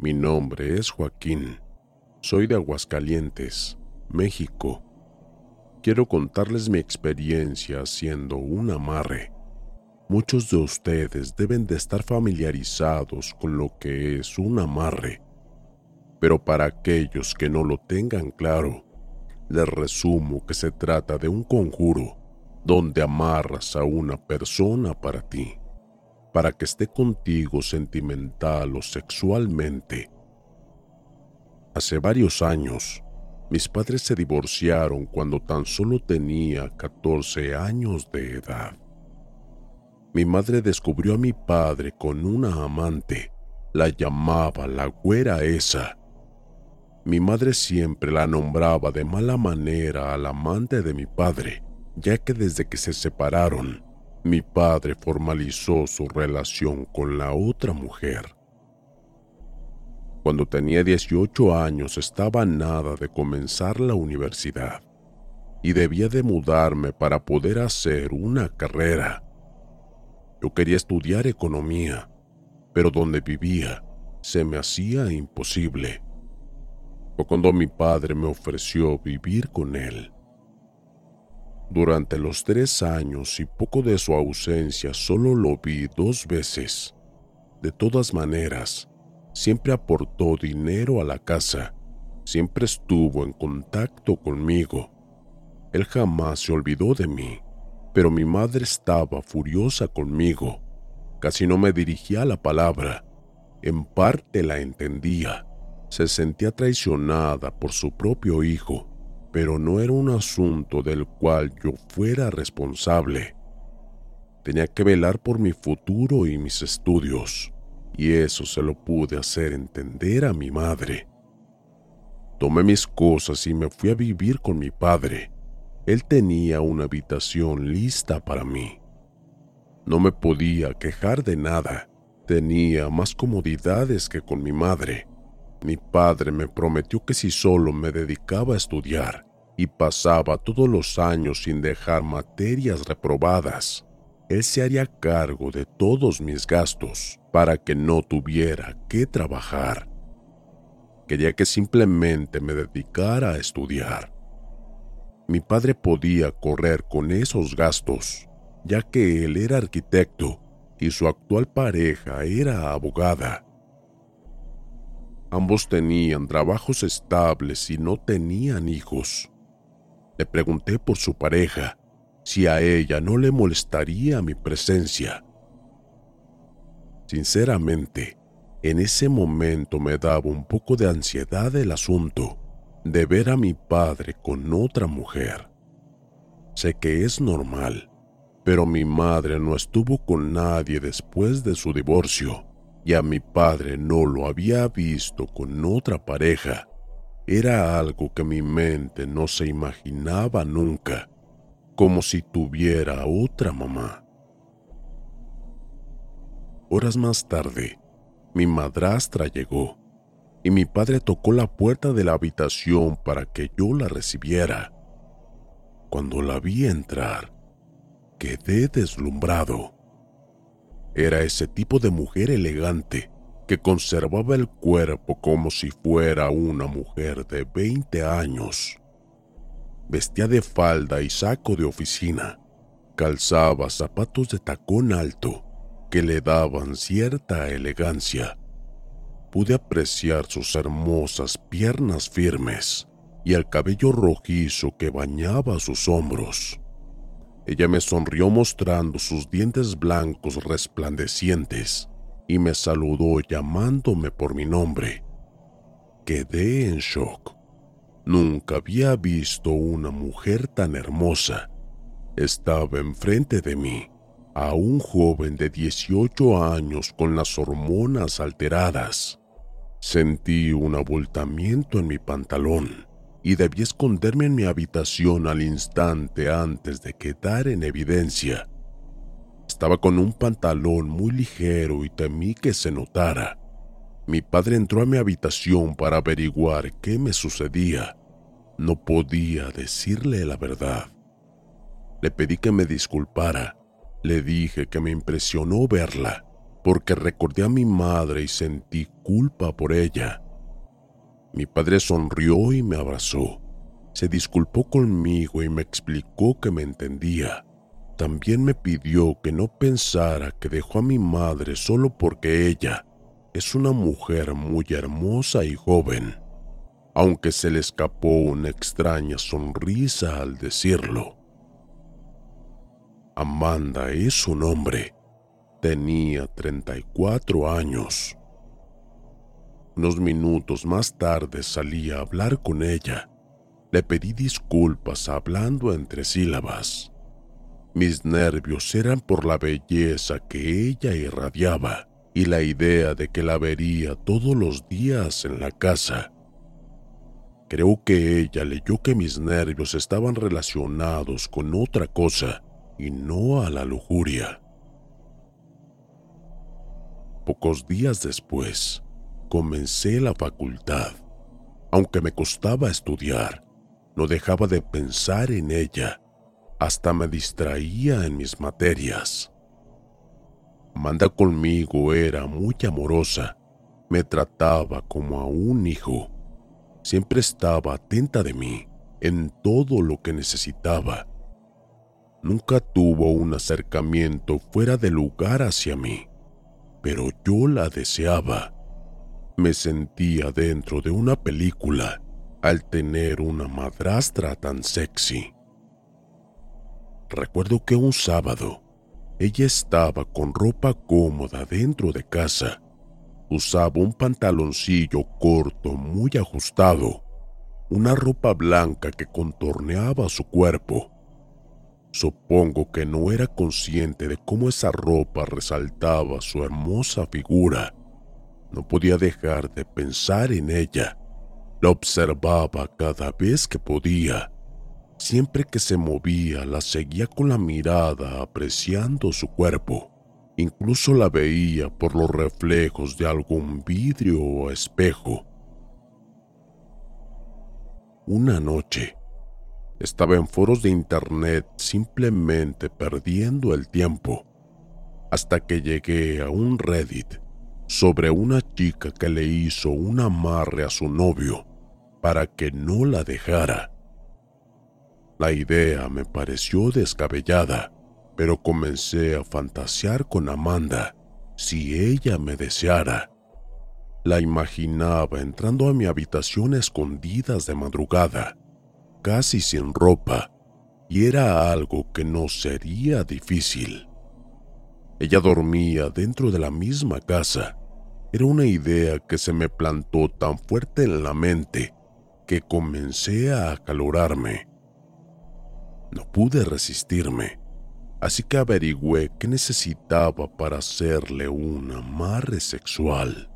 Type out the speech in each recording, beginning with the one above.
Mi nombre es Joaquín. Soy de Aguascalientes, México. Quiero contarles mi experiencia haciendo un amarre. Muchos de ustedes deben de estar familiarizados con lo que es un amarre, pero para aquellos que no lo tengan claro, les resumo que se trata de un conjuro donde amarras a una persona para ti para que esté contigo sentimental o sexualmente. Hace varios años, mis padres se divorciaron cuando tan solo tenía 14 años de edad. Mi madre descubrió a mi padre con una amante, la llamaba la güera esa. Mi madre siempre la nombraba de mala manera al amante de mi padre, ya que desde que se separaron, mi padre formalizó su relación con la otra mujer. Cuando tenía 18 años estaba nada de comenzar la universidad y debía de mudarme para poder hacer una carrera. Yo quería estudiar economía, pero donde vivía se me hacía imposible. Fue cuando mi padre me ofreció vivir con él. Durante los tres años y poco de su ausencia solo lo vi dos veces. De todas maneras, siempre aportó dinero a la casa, siempre estuvo en contacto conmigo. Él jamás se olvidó de mí, pero mi madre estaba furiosa conmigo. Casi no me dirigía la palabra. En parte la entendía. Se sentía traicionada por su propio hijo pero no era un asunto del cual yo fuera responsable. Tenía que velar por mi futuro y mis estudios, y eso se lo pude hacer entender a mi madre. Tomé mis cosas y me fui a vivir con mi padre. Él tenía una habitación lista para mí. No me podía quejar de nada. Tenía más comodidades que con mi madre mi padre me prometió que si solo me dedicaba a estudiar y pasaba todos los años sin dejar materias reprobadas, él se haría cargo de todos mis gastos para que no tuviera que trabajar. Quería que simplemente me dedicara a estudiar. Mi padre podía correr con esos gastos, ya que él era arquitecto y su actual pareja era abogada. Ambos tenían trabajos estables y no tenían hijos. Le pregunté por su pareja, si a ella no le molestaría mi presencia. Sinceramente, en ese momento me daba un poco de ansiedad el asunto de ver a mi padre con otra mujer. Sé que es normal, pero mi madre no estuvo con nadie después de su divorcio y a mi padre no lo había visto con otra pareja. Era algo que mi mente no se imaginaba nunca, como si tuviera otra mamá. Horas más tarde, mi madrastra llegó y mi padre tocó la puerta de la habitación para que yo la recibiera. Cuando la vi entrar, quedé deslumbrado. Era ese tipo de mujer elegante que conservaba el cuerpo como si fuera una mujer de 20 años. Vestía de falda y saco de oficina. Calzaba zapatos de tacón alto que le daban cierta elegancia. Pude apreciar sus hermosas piernas firmes y el cabello rojizo que bañaba sus hombros. Ella me sonrió mostrando sus dientes blancos resplandecientes y me saludó llamándome por mi nombre. Quedé en shock. Nunca había visto una mujer tan hermosa. Estaba enfrente de mí, a un joven de 18 años con las hormonas alteradas. Sentí un abultamiento en mi pantalón y debí esconderme en mi habitación al instante antes de quedar en evidencia. Estaba con un pantalón muy ligero y temí que se notara. Mi padre entró a mi habitación para averiguar qué me sucedía. No podía decirle la verdad. Le pedí que me disculpara. Le dije que me impresionó verla, porque recordé a mi madre y sentí culpa por ella. Mi padre sonrió y me abrazó. Se disculpó conmigo y me explicó que me entendía. También me pidió que no pensara que dejó a mi madre solo porque ella es una mujer muy hermosa y joven, aunque se le escapó una extraña sonrisa al decirlo. Amanda es su nombre. Tenía 34 años. Unos minutos más tarde salí a hablar con ella. Le pedí disculpas hablando entre sílabas. Mis nervios eran por la belleza que ella irradiaba y la idea de que la vería todos los días en la casa. Creo que ella leyó que mis nervios estaban relacionados con otra cosa y no a la lujuria. Pocos días después, comencé la facultad. Aunque me costaba estudiar, no dejaba de pensar en ella hasta me distraía en mis materias. Amanda conmigo era muy amorosa, me trataba como a un hijo, siempre estaba atenta de mí en todo lo que necesitaba. Nunca tuvo un acercamiento fuera de lugar hacia mí, pero yo la deseaba. Me sentía dentro de una película al tener una madrastra tan sexy. Recuerdo que un sábado ella estaba con ropa cómoda dentro de casa. Usaba un pantaloncillo corto muy ajustado, una ropa blanca que contorneaba su cuerpo. Supongo que no era consciente de cómo esa ropa resaltaba su hermosa figura. No podía dejar de pensar en ella. La observaba cada vez que podía Siempre que se movía, la seguía con la mirada apreciando su cuerpo. Incluso la veía por los reflejos de algún vidrio o espejo. Una noche, estaba en foros de internet simplemente perdiendo el tiempo, hasta que llegué a un Reddit sobre una chica que le hizo un amarre a su novio para que no la dejara. La idea me pareció descabellada, pero comencé a fantasear con Amanda si ella me deseara. La imaginaba entrando a mi habitación escondidas de madrugada, casi sin ropa, y era algo que no sería difícil. Ella dormía dentro de la misma casa. Era una idea que se me plantó tan fuerte en la mente que comencé a acalorarme. No pude resistirme, así que averigüé qué necesitaba para hacerle un amarre sexual.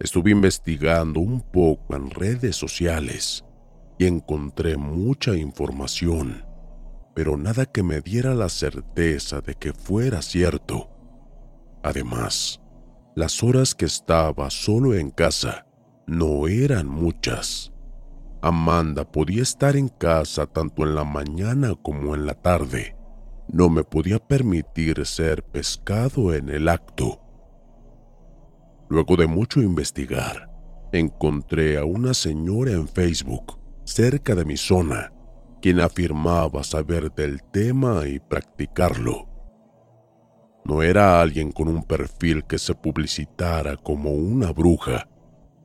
Estuve investigando un poco en redes sociales y encontré mucha información, pero nada que me diera la certeza de que fuera cierto. Además, las horas que estaba solo en casa no eran muchas. Amanda podía estar en casa tanto en la mañana como en la tarde. No me podía permitir ser pescado en el acto. Luego de mucho investigar, encontré a una señora en Facebook, cerca de mi zona, quien afirmaba saber del tema y practicarlo. No era alguien con un perfil que se publicitara como una bruja,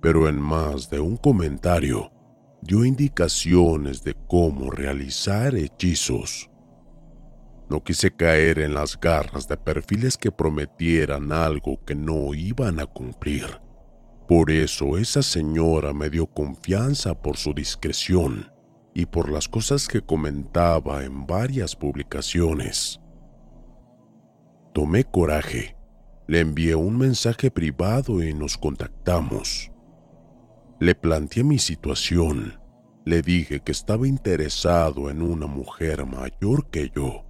pero en más de un comentario dio indicaciones de cómo realizar hechizos. No quise caer en las garras de perfiles que prometieran algo que no iban a cumplir. Por eso esa señora me dio confianza por su discreción y por las cosas que comentaba en varias publicaciones. Tomé coraje, le envié un mensaje privado y nos contactamos. Le planteé mi situación, le dije que estaba interesado en una mujer mayor que yo,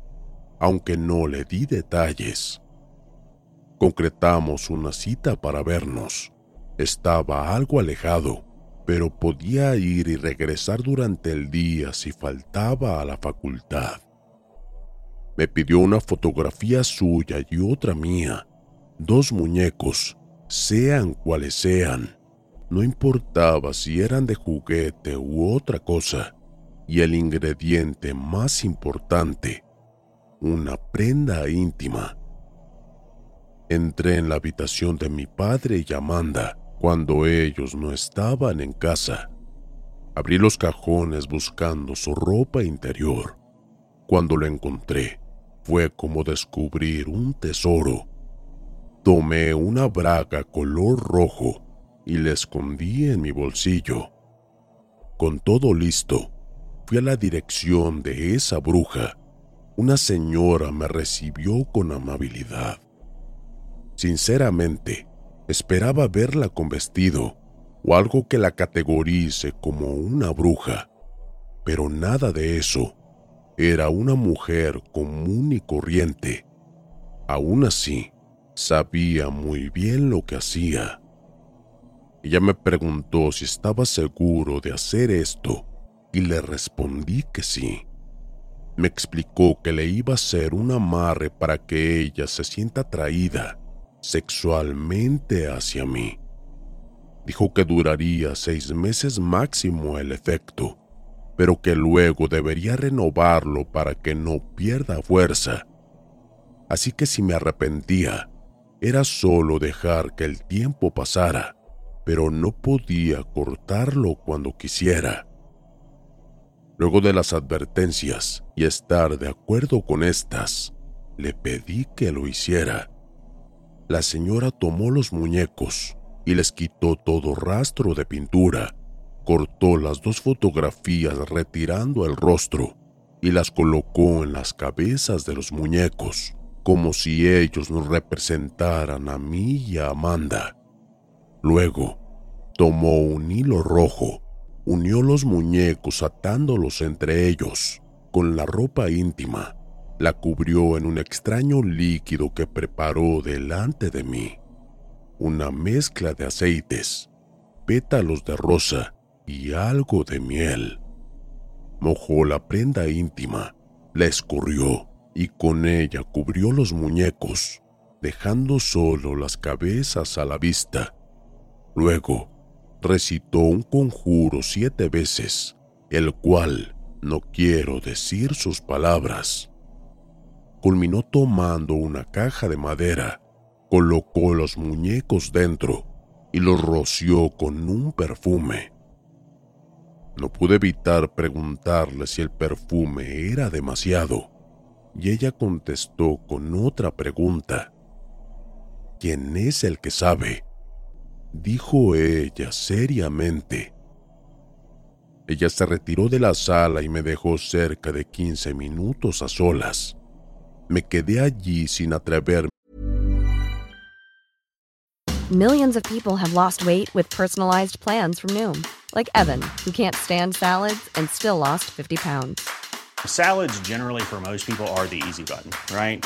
aunque no le di detalles. Concretamos una cita para vernos. Estaba algo alejado, pero podía ir y regresar durante el día si faltaba a la facultad. Me pidió una fotografía suya y otra mía, dos muñecos, sean cuales sean. No importaba si eran de juguete u otra cosa. Y el ingrediente más importante, una prenda íntima. Entré en la habitación de mi padre y Amanda cuando ellos no estaban en casa. Abrí los cajones buscando su ropa interior. Cuando lo encontré, fue como descubrir un tesoro. Tomé una braga color rojo y la escondí en mi bolsillo. Con todo listo, fui a la dirección de esa bruja. Una señora me recibió con amabilidad. Sinceramente, esperaba verla con vestido o algo que la categorice como una bruja, pero nada de eso. Era una mujer común y corriente. Aún así, sabía muy bien lo que hacía. Ella me preguntó si estaba seguro de hacer esto y le respondí que sí. Me explicó que le iba a hacer un amarre para que ella se sienta atraída sexualmente hacia mí. Dijo que duraría seis meses máximo el efecto pero que luego debería renovarlo para que no pierda fuerza. Así que si me arrepentía, era solo dejar que el tiempo pasara, pero no podía cortarlo cuando quisiera. Luego de las advertencias y estar de acuerdo con estas, le pedí que lo hiciera. La señora tomó los muñecos y les quitó todo rastro de pintura cortó las dos fotografías retirando el rostro y las colocó en las cabezas de los muñecos, como si ellos nos representaran a mí y a Amanda. Luego, tomó un hilo rojo, unió los muñecos atándolos entre ellos, con la ropa íntima, la cubrió en un extraño líquido que preparó delante de mí, una mezcla de aceites, pétalos de rosa y algo de miel. Mojó la prenda íntima, la escurrió y con ella cubrió los muñecos, dejando solo las cabezas a la vista. Luego, recitó un conjuro siete veces, el cual no quiero decir sus palabras. Culminó tomando una caja de madera, colocó los muñecos dentro y los roció con un perfume. No pude evitar preguntarle si el perfume era demasiado, y ella contestó con otra pregunta. ¿Quién es el que sabe? Dijo ella seriamente. Ella se retiró de la sala y me dejó cerca de 15 minutos a solas. Me quedé allí sin atreverme. Millions of people have lost weight with personalized plans from Noom. like Evan, who can't stand salads and still lost 50 pounds. Salads, generally, for most people, are the easy button, right?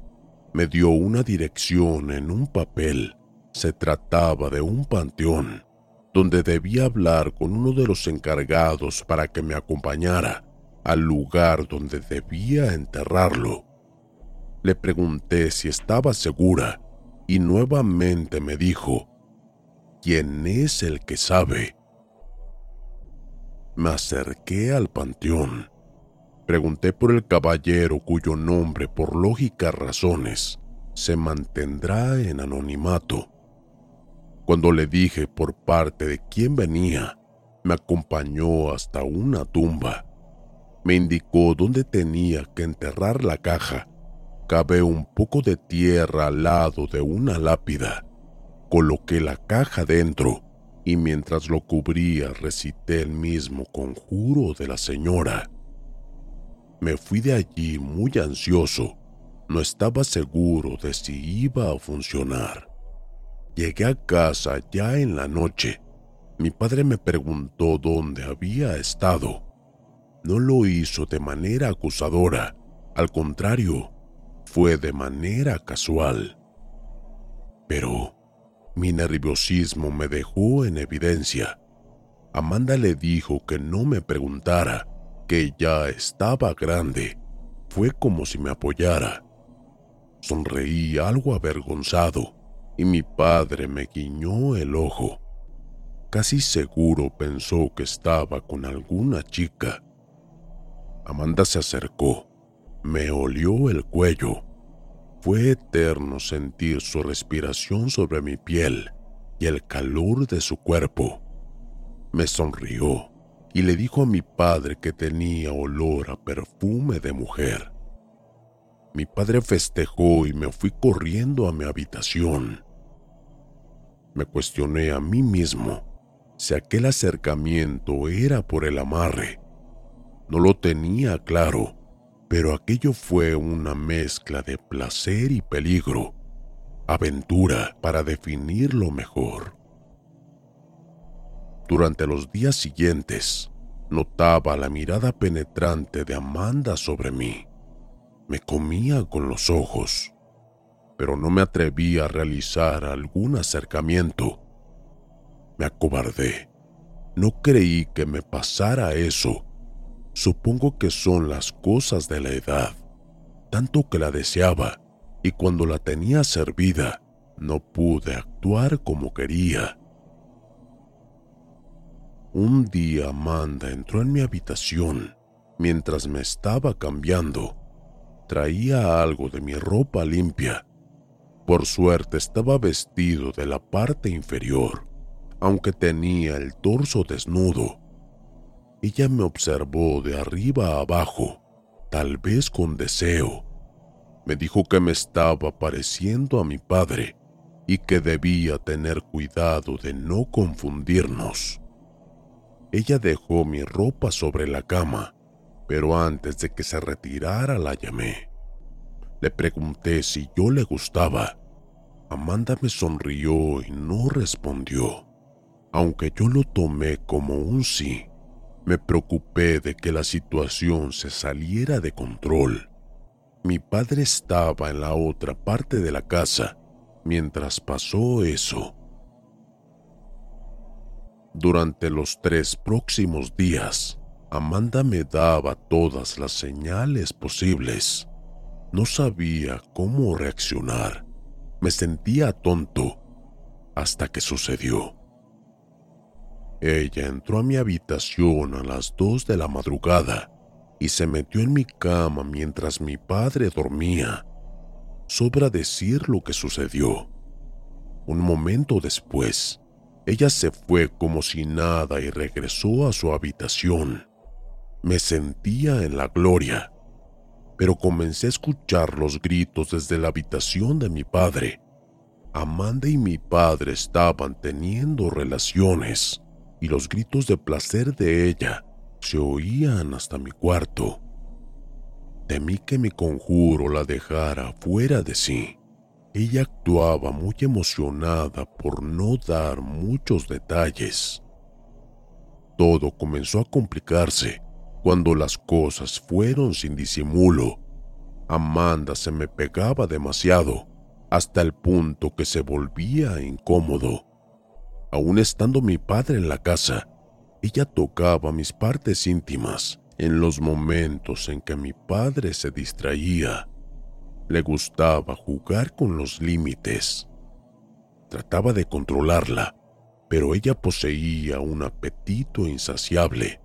Me dio una dirección en un papel. Se trataba de un panteón, donde debía hablar con uno de los encargados para que me acompañara al lugar donde debía enterrarlo. Le pregunté si estaba segura y nuevamente me dijo, ¿quién es el que sabe? Me acerqué al panteón Pregunté por el caballero cuyo nombre, por lógicas razones, se mantendrá en anonimato. Cuando le dije por parte de quién venía, me acompañó hasta una tumba. Me indicó dónde tenía que enterrar la caja. Cavé un poco de tierra al lado de una lápida. Coloqué la caja dentro y mientras lo cubría recité el mismo conjuro de la señora. Me fui de allí muy ansioso. No estaba seguro de si iba a funcionar. Llegué a casa ya en la noche. Mi padre me preguntó dónde había estado. No lo hizo de manera acusadora. Al contrario, fue de manera casual. Pero mi nerviosismo me dejó en evidencia. Amanda le dijo que no me preguntara que ya estaba grande, fue como si me apoyara. Sonreí algo avergonzado y mi padre me guiñó el ojo. Casi seguro pensó que estaba con alguna chica. Amanda se acercó, me olió el cuello. Fue eterno sentir su respiración sobre mi piel y el calor de su cuerpo. Me sonrió y le dijo a mi padre que tenía olor a perfume de mujer. Mi padre festejó y me fui corriendo a mi habitación. Me cuestioné a mí mismo si aquel acercamiento era por el amarre. No lo tenía claro, pero aquello fue una mezcla de placer y peligro, aventura para definirlo mejor. Durante los días siguientes, notaba la mirada penetrante de Amanda sobre mí. Me comía con los ojos, pero no me atreví a realizar algún acercamiento. Me acobardé. No creí que me pasara eso. Supongo que son las cosas de la edad. Tanto que la deseaba y cuando la tenía servida, no pude actuar como quería. Un día Amanda entró en mi habitación mientras me estaba cambiando. Traía algo de mi ropa limpia. Por suerte estaba vestido de la parte inferior, aunque tenía el torso desnudo. Ella me observó de arriba a abajo, tal vez con deseo. Me dijo que me estaba pareciendo a mi padre y que debía tener cuidado de no confundirnos. Ella dejó mi ropa sobre la cama, pero antes de que se retirara la llamé. Le pregunté si yo le gustaba. Amanda me sonrió y no respondió. Aunque yo lo tomé como un sí, me preocupé de que la situación se saliera de control. Mi padre estaba en la otra parte de la casa mientras pasó eso. Durante los tres próximos días, Amanda me daba todas las señales posibles. No sabía cómo reaccionar. Me sentía tonto. hasta que sucedió. Ella entró a mi habitación a las dos de la madrugada y se metió en mi cama mientras mi padre dormía. Sobra decir lo que sucedió. Un momento después, ella se fue como si nada y regresó a su habitación. Me sentía en la gloria, pero comencé a escuchar los gritos desde la habitación de mi padre. Amanda y mi padre estaban teniendo relaciones y los gritos de placer de ella se oían hasta mi cuarto. Temí que mi conjuro la dejara fuera de sí. Ella actuaba muy emocionada por no dar muchos detalles. Todo comenzó a complicarse cuando las cosas fueron sin disimulo. Amanda se me pegaba demasiado hasta el punto que se volvía incómodo. Aún estando mi padre en la casa, ella tocaba mis partes íntimas en los momentos en que mi padre se distraía. Le gustaba jugar con los límites. Trataba de controlarla, pero ella poseía un apetito insaciable.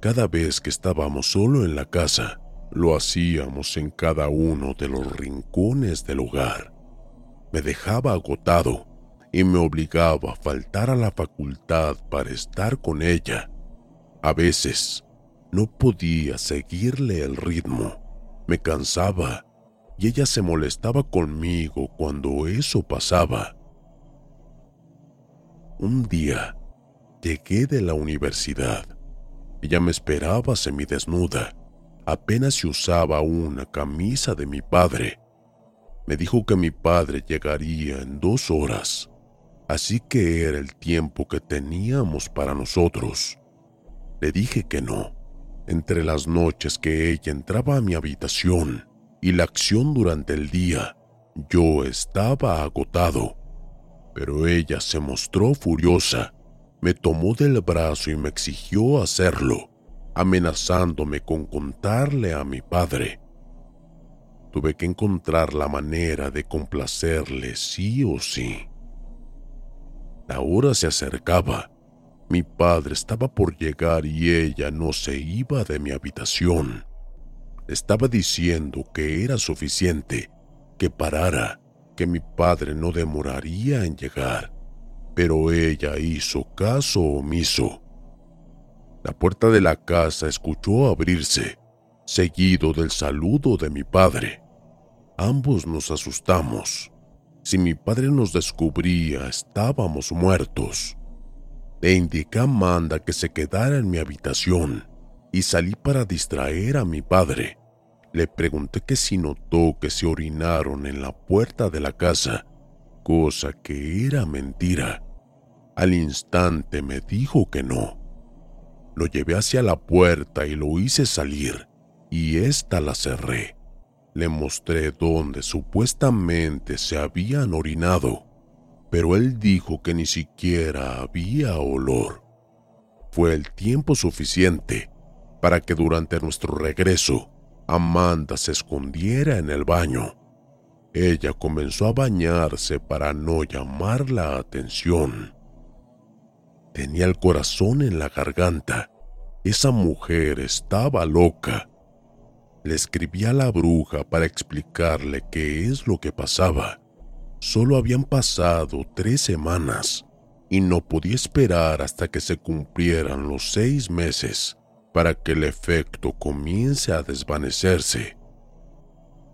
Cada vez que estábamos solo en la casa, lo hacíamos en cada uno de los rincones del hogar. Me dejaba agotado y me obligaba a faltar a la facultad para estar con ella. A veces no podía seguirle el ritmo, me cansaba y ella se molestaba conmigo cuando eso pasaba. Un día llegué de la universidad. Ella me esperaba semidesnuda. Apenas se usaba una camisa de mi padre. Me dijo que mi padre llegaría en dos horas así que era el tiempo que teníamos para nosotros. Le dije que no. Entre las noches que ella entraba a mi habitación y la acción durante el día, yo estaba agotado. Pero ella se mostró furiosa, me tomó del brazo y me exigió hacerlo, amenazándome con contarle a mi padre. Tuve que encontrar la manera de complacerle sí o sí. La hora se acercaba. Mi padre estaba por llegar y ella no se iba de mi habitación. Estaba diciendo que era suficiente, que parara, que mi padre no demoraría en llegar. Pero ella hizo caso omiso. La puerta de la casa escuchó abrirse, seguido del saludo de mi padre. Ambos nos asustamos. Si mi padre nos descubría, estábamos muertos. Le indiqué a Amanda que se quedara en mi habitación y salí para distraer a mi padre. Le pregunté que si notó que se orinaron en la puerta de la casa, cosa que era mentira. Al instante me dijo que no. Lo llevé hacia la puerta y lo hice salir, y ésta la cerré. Le mostré dónde supuestamente se habían orinado, pero él dijo que ni siquiera había olor. Fue el tiempo suficiente para que durante nuestro regreso Amanda se escondiera en el baño. Ella comenzó a bañarse para no llamar la atención. Tenía el corazón en la garganta. Esa mujer estaba loca le escribí a la bruja para explicarle qué es lo que pasaba. Solo habían pasado tres semanas y no podía esperar hasta que se cumplieran los seis meses para que el efecto comience a desvanecerse.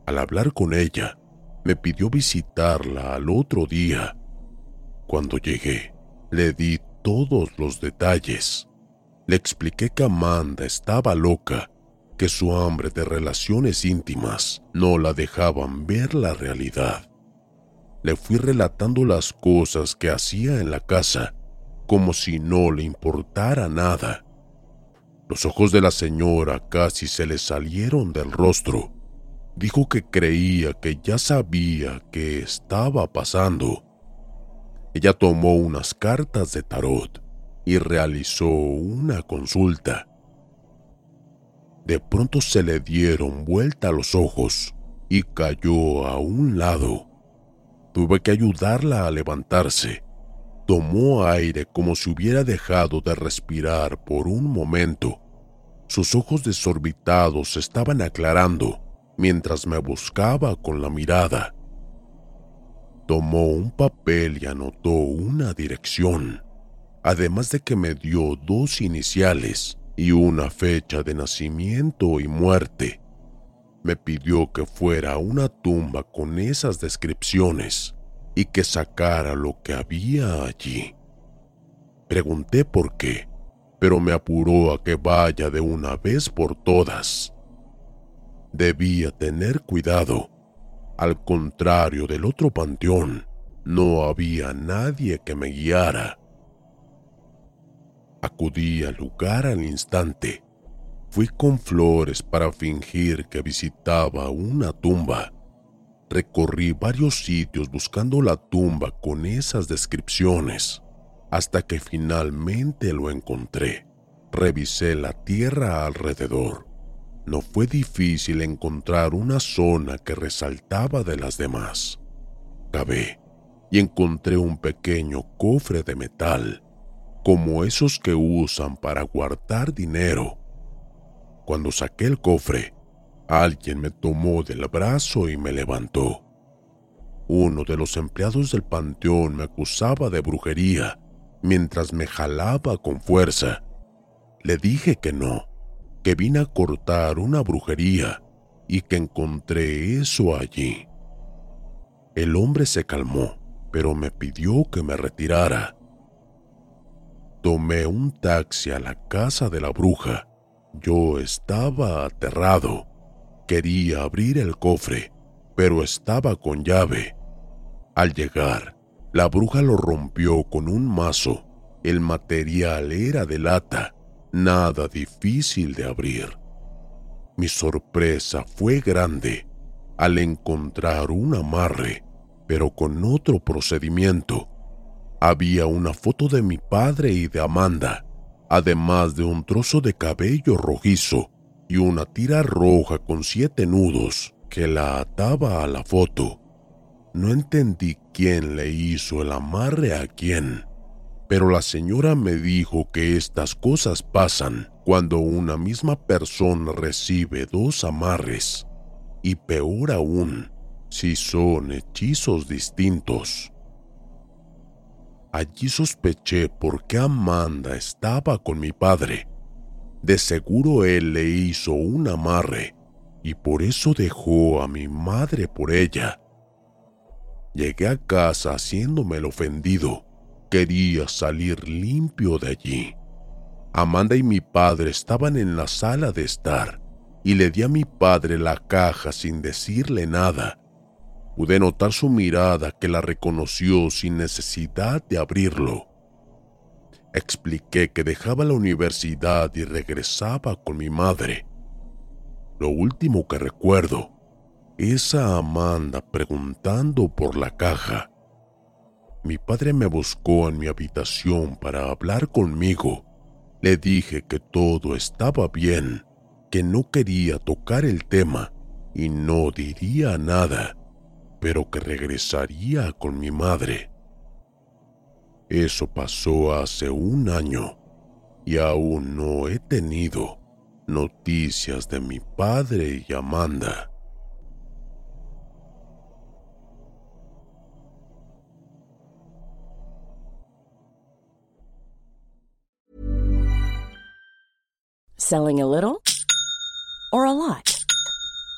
Al hablar con ella, me pidió visitarla al otro día. Cuando llegué, le di todos los detalles. Le expliqué que Amanda estaba loca que su hambre de relaciones íntimas no la dejaban ver la realidad. Le fui relatando las cosas que hacía en la casa, como si no le importara nada. Los ojos de la señora casi se le salieron del rostro. Dijo que creía que ya sabía qué estaba pasando. Ella tomó unas cartas de tarot y realizó una consulta de pronto se le dieron vuelta los ojos y cayó a un lado. Tuve que ayudarla a levantarse Tomó aire como si hubiera dejado de respirar por un momento. Sus ojos desorbitados estaban aclarando mientras me buscaba con la mirada. Tomó un papel y anotó una dirección, además de que me dio dos iniciales y una fecha de nacimiento y muerte. Me pidió que fuera a una tumba con esas descripciones y que sacara lo que había allí. Pregunté por qué, pero me apuró a que vaya de una vez por todas. Debía tener cuidado. Al contrario del otro panteón, no había nadie que me guiara. Acudí al lugar al instante. Fui con flores para fingir que visitaba una tumba Recorrí varios sitios buscando la tumba con esas descripciones, hasta que finalmente lo encontré. Revisé la tierra alrededor. No fue difícil encontrar una zona que resaltaba de las demás. Cavé y encontré un pequeño cofre de metal, como esos que usan para guardar dinero. Cuando saqué el cofre, Alguien me tomó del brazo y me levantó. Uno de los empleados del panteón me acusaba de brujería mientras me jalaba con fuerza. Le dije que no, que vine a cortar una brujería y que encontré eso allí. El hombre se calmó, pero me pidió que me retirara. Tomé un taxi a la casa de la bruja. Yo estaba aterrado Quería abrir el cofre, pero estaba con llave. Al llegar, la bruja lo rompió con un mazo. El material era de lata, nada difícil de abrir. Mi sorpresa fue grande al encontrar un amarre, pero con otro procedimiento. Había una foto de mi padre y de Amanda, además de un trozo de cabello rojizo y una tira roja con siete nudos que la ataba a la foto. No entendí quién le hizo el amarre a quién, pero la señora me dijo que estas cosas pasan cuando una misma persona recibe dos amarres, y peor aún, si son hechizos distintos. Allí sospeché por qué Amanda estaba con mi padre de seguro él le hizo un amarre y por eso dejó a mi madre por ella. Llegué a casa haciéndome el ofendido. Quería salir limpio de allí. Amanda y mi padre estaban en la sala de estar y le di a mi padre la caja sin decirle nada. Pude notar su mirada que la reconoció sin necesidad de abrirlo. Expliqué que dejaba la universidad y regresaba con mi madre. Lo último que recuerdo es a Amanda preguntando por la caja. Mi padre me buscó en mi habitación para hablar conmigo. Le dije que todo estaba bien, que no quería tocar el tema y no diría nada, pero que regresaría con mi madre. Eso pasó hace un año y aún no he tenido noticias de mi padre y Amanda. Selling a little or a lot?